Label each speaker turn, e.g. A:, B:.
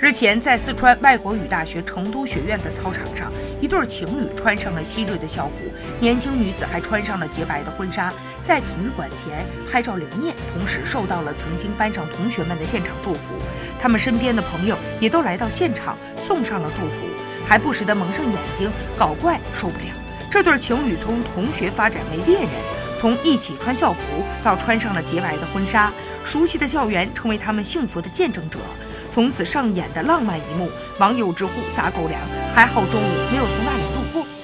A: 日前，在四川外国语大学成都学院的操场上，一对情侣穿上了昔日的校服，年轻女子还穿上了洁白的婚纱，在体育馆前拍照留念，同时受到了曾经班上同学们的现场祝福。他们身边的朋友也都来到现场送上了祝福，还不时的蒙上眼睛，搞怪受不了。这对情侣从同学发展为恋人，从一起穿校服到穿上了洁白的婚纱，熟悉的校园成为他们幸福的见证者。从此上演的浪漫一幕，网友直呼撒狗粮，还好中午没有从那里路过。